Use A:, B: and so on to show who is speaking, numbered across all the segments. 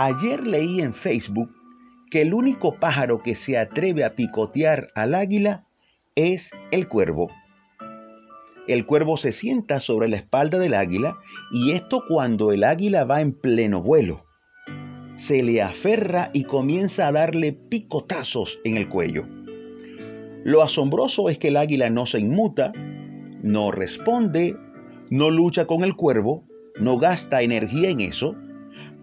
A: Ayer leí en Facebook que el único pájaro que se atreve a picotear al águila es el cuervo. El cuervo se sienta sobre la espalda del águila y esto cuando el águila va en pleno vuelo. Se le aferra y comienza a darle picotazos en el cuello. Lo asombroso es que el águila no se inmuta, no responde, no lucha con el cuervo, no gasta energía en eso,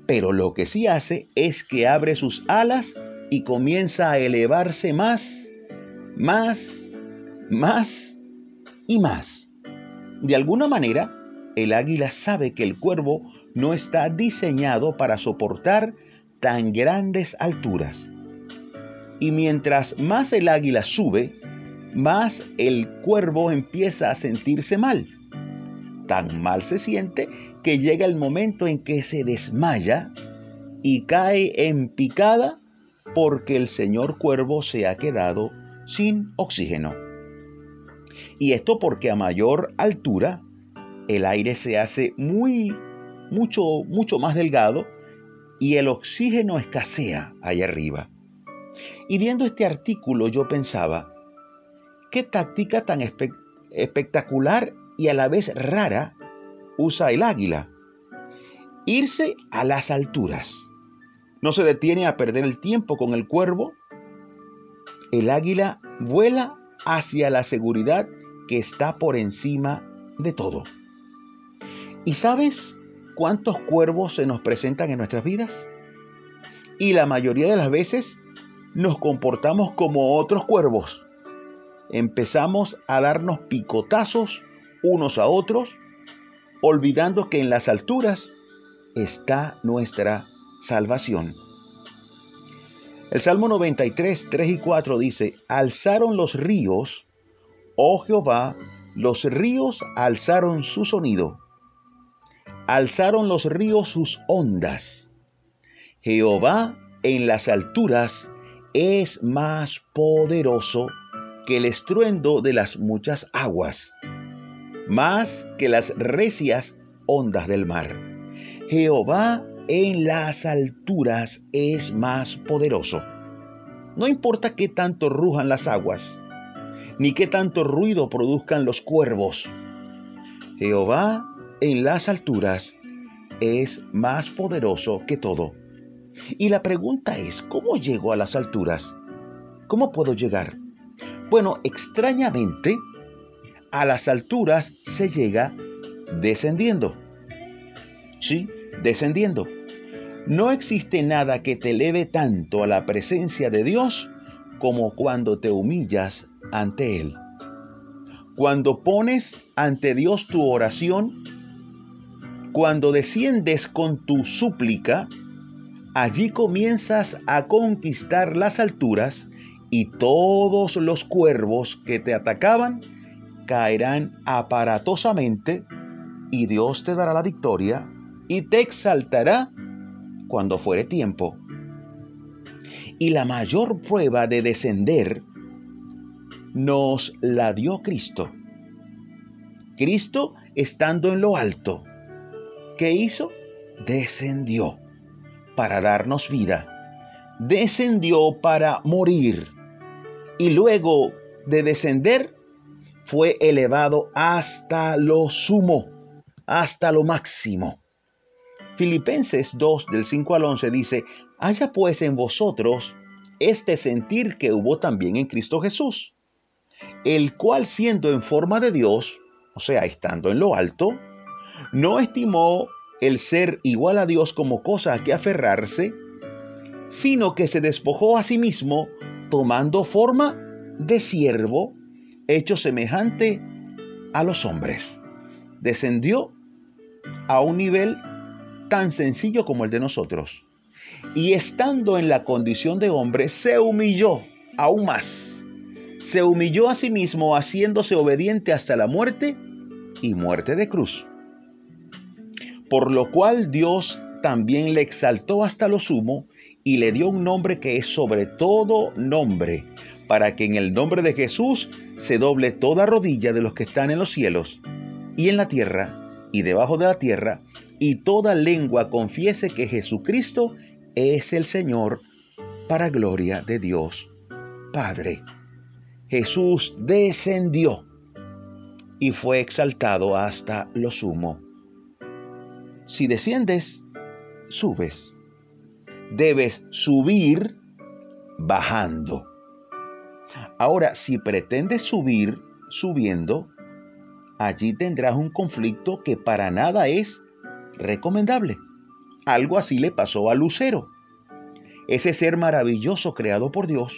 A: pero lo que sí hace es que abre sus alas y comienza a elevarse más, más, más y más. De alguna manera, el águila sabe que el cuervo no está diseñado para soportar tan grandes alturas. Y mientras más el águila sube, más el cuervo empieza a sentirse mal. Tan mal se siente que llega el momento en que se desmaya y cae en picada porque el señor cuervo se ha quedado sin oxígeno. Y esto porque a mayor altura el aire se hace muy, mucho, mucho más delgado y el oxígeno escasea allá arriba. Y viendo este artículo yo pensaba, ¿qué táctica tan espectacular y a la vez rara usa el águila? Irse a las alturas. No se detiene a perder el tiempo con el cuervo. El águila vuela hacia la seguridad que está por encima de todo. ¿Y sabes cuántos cuervos se nos presentan en nuestras vidas? Y la mayoría de las veces nos comportamos como otros cuervos. Empezamos a darnos picotazos unos a otros, olvidando que en las alturas está nuestra salvación. El Salmo 93, 3 y 4 dice, alzaron los ríos, oh Jehová, los ríos alzaron su sonido, alzaron los ríos sus ondas. Jehová en las alturas es más poderoso que el estruendo de las muchas aguas, más que las recias ondas del mar. Jehová en las alturas es más poderoso. No importa qué tanto rujan las aguas, ni qué tanto ruido produzcan los cuervos. Jehová en las alturas es más poderoso que todo. Y la pregunta es, ¿cómo llego a las alturas? ¿Cómo puedo llegar? Bueno, extrañamente, a las alturas se llega descendiendo. Sí, descendiendo. No existe nada que te eleve tanto a la presencia de Dios como cuando te humillas ante Él. Cuando pones ante Dios tu oración, cuando desciendes con tu súplica, allí comienzas a conquistar las alturas y todos los cuervos que te atacaban caerán aparatosamente y Dios te dará la victoria y te exaltará cuando fuere tiempo. Y la mayor prueba de descender nos la dio Cristo. Cristo estando en lo alto, ¿qué hizo? Descendió para darnos vida. Descendió para morir. Y luego de descender, fue elevado hasta lo sumo, hasta lo máximo. Filipenses 2 del 5 al 11 dice, haya pues en vosotros este sentir que hubo también en Cristo Jesús, el cual siendo en forma de Dios, o sea, estando en lo alto, no estimó el ser igual a Dios como cosa a que aferrarse, sino que se despojó a sí mismo, tomando forma de siervo, hecho semejante a los hombres. Descendió a un nivel tan sencillo como el de nosotros. Y estando en la condición de hombre, se humilló aún más. Se humilló a sí mismo haciéndose obediente hasta la muerte y muerte de cruz. Por lo cual Dios también le exaltó hasta lo sumo y le dio un nombre que es sobre todo nombre, para que en el nombre de Jesús se doble toda rodilla de los que están en los cielos y en la tierra y debajo de la tierra, y toda lengua confiese que Jesucristo es el Señor para gloria de Dios Padre. Jesús descendió y fue exaltado hasta lo sumo. Si desciendes, subes. Debes subir bajando. Ahora, si pretendes subir subiendo, allí tendrás un conflicto que para nada es recomendable. Algo así le pasó a Lucero, ese ser maravilloso creado por Dios,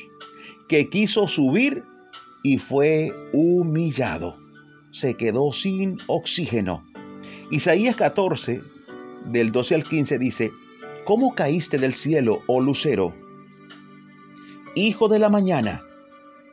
A: que quiso subir y fue humillado. Se quedó sin oxígeno. Isaías 14, del 12 al 15 dice, ¿Cómo caíste del cielo, oh lucero? Hijo de la mañana,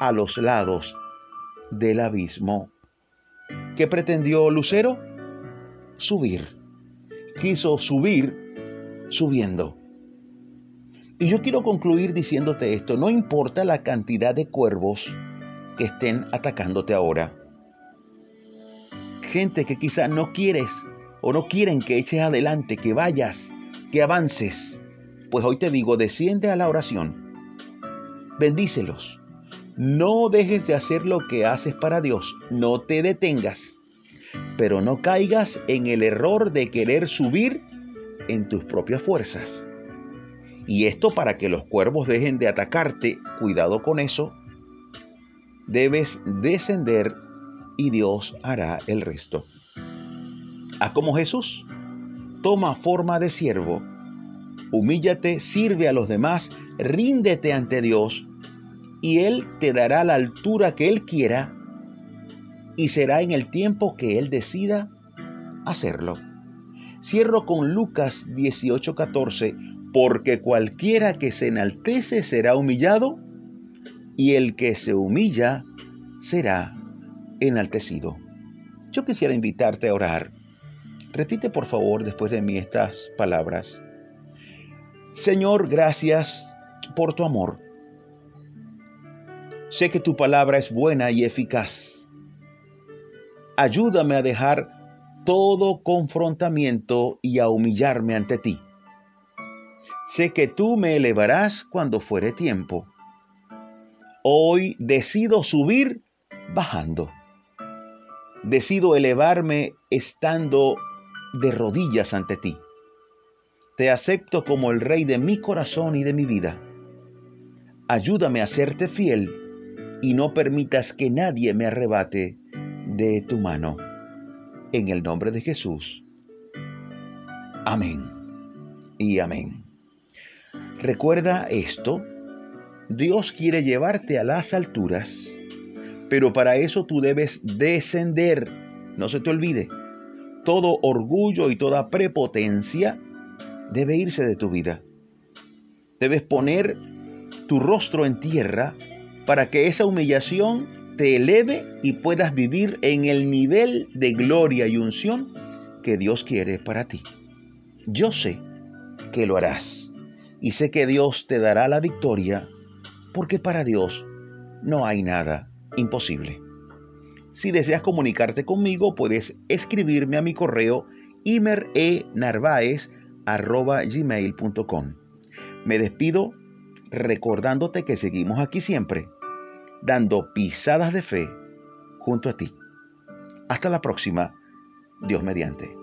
A: a los lados del abismo. ¿Qué pretendió Lucero? Subir. Quiso subir subiendo. Y yo quiero concluir diciéndote esto, no importa la cantidad de cuervos que estén atacándote ahora. Gente que quizá no quieres o no quieren que eches adelante, que vayas, que avances. Pues hoy te digo, desciende a la oración. Bendícelos no dejes de hacer lo que haces para Dios, no te detengas, pero no caigas en el error de querer subir en tus propias fuerzas. Y esto para que los cuervos dejen de atacarte, cuidado con eso, debes descender y Dios hará el resto. Haz como Jesús, toma forma de siervo, humíllate, sirve a los demás, ríndete ante Dios y Él te dará la altura que Él quiera y será en el tiempo que Él decida hacerlo. Cierro con Lucas 18:14, porque cualquiera que se enaltece será humillado y el que se humilla será enaltecido. Yo quisiera invitarte a orar. Repite por favor después de mí estas palabras. Señor, gracias por tu amor. Sé que tu palabra es buena y eficaz. Ayúdame a dejar todo confrontamiento y a humillarme ante ti. Sé que tú me elevarás cuando fuere tiempo. Hoy decido subir bajando. Decido elevarme estando de rodillas ante ti. Te acepto como el rey de mi corazón y de mi vida. Ayúdame a serte fiel y no permitas que nadie me arrebate de tu mano. En el nombre de Jesús. Amén y amén. Recuerda esto, Dios quiere llevarte a las alturas, pero para eso tú debes descender. No se te olvide, todo orgullo y toda prepotencia debe irse de tu vida. Debes poner tu rostro en tierra para que esa humillación te eleve y puedas vivir en el nivel de gloria y unción que Dios quiere para ti. Yo sé que lo harás y sé que Dios te dará la victoria porque para Dios no hay nada imposible. Si deseas comunicarte conmigo, puedes escribirme a mi correo imerenarvaez.gmail.com Me despido recordándote que seguimos aquí siempre dando pisadas de fe junto a ti. Hasta la próxima, Dios mediante.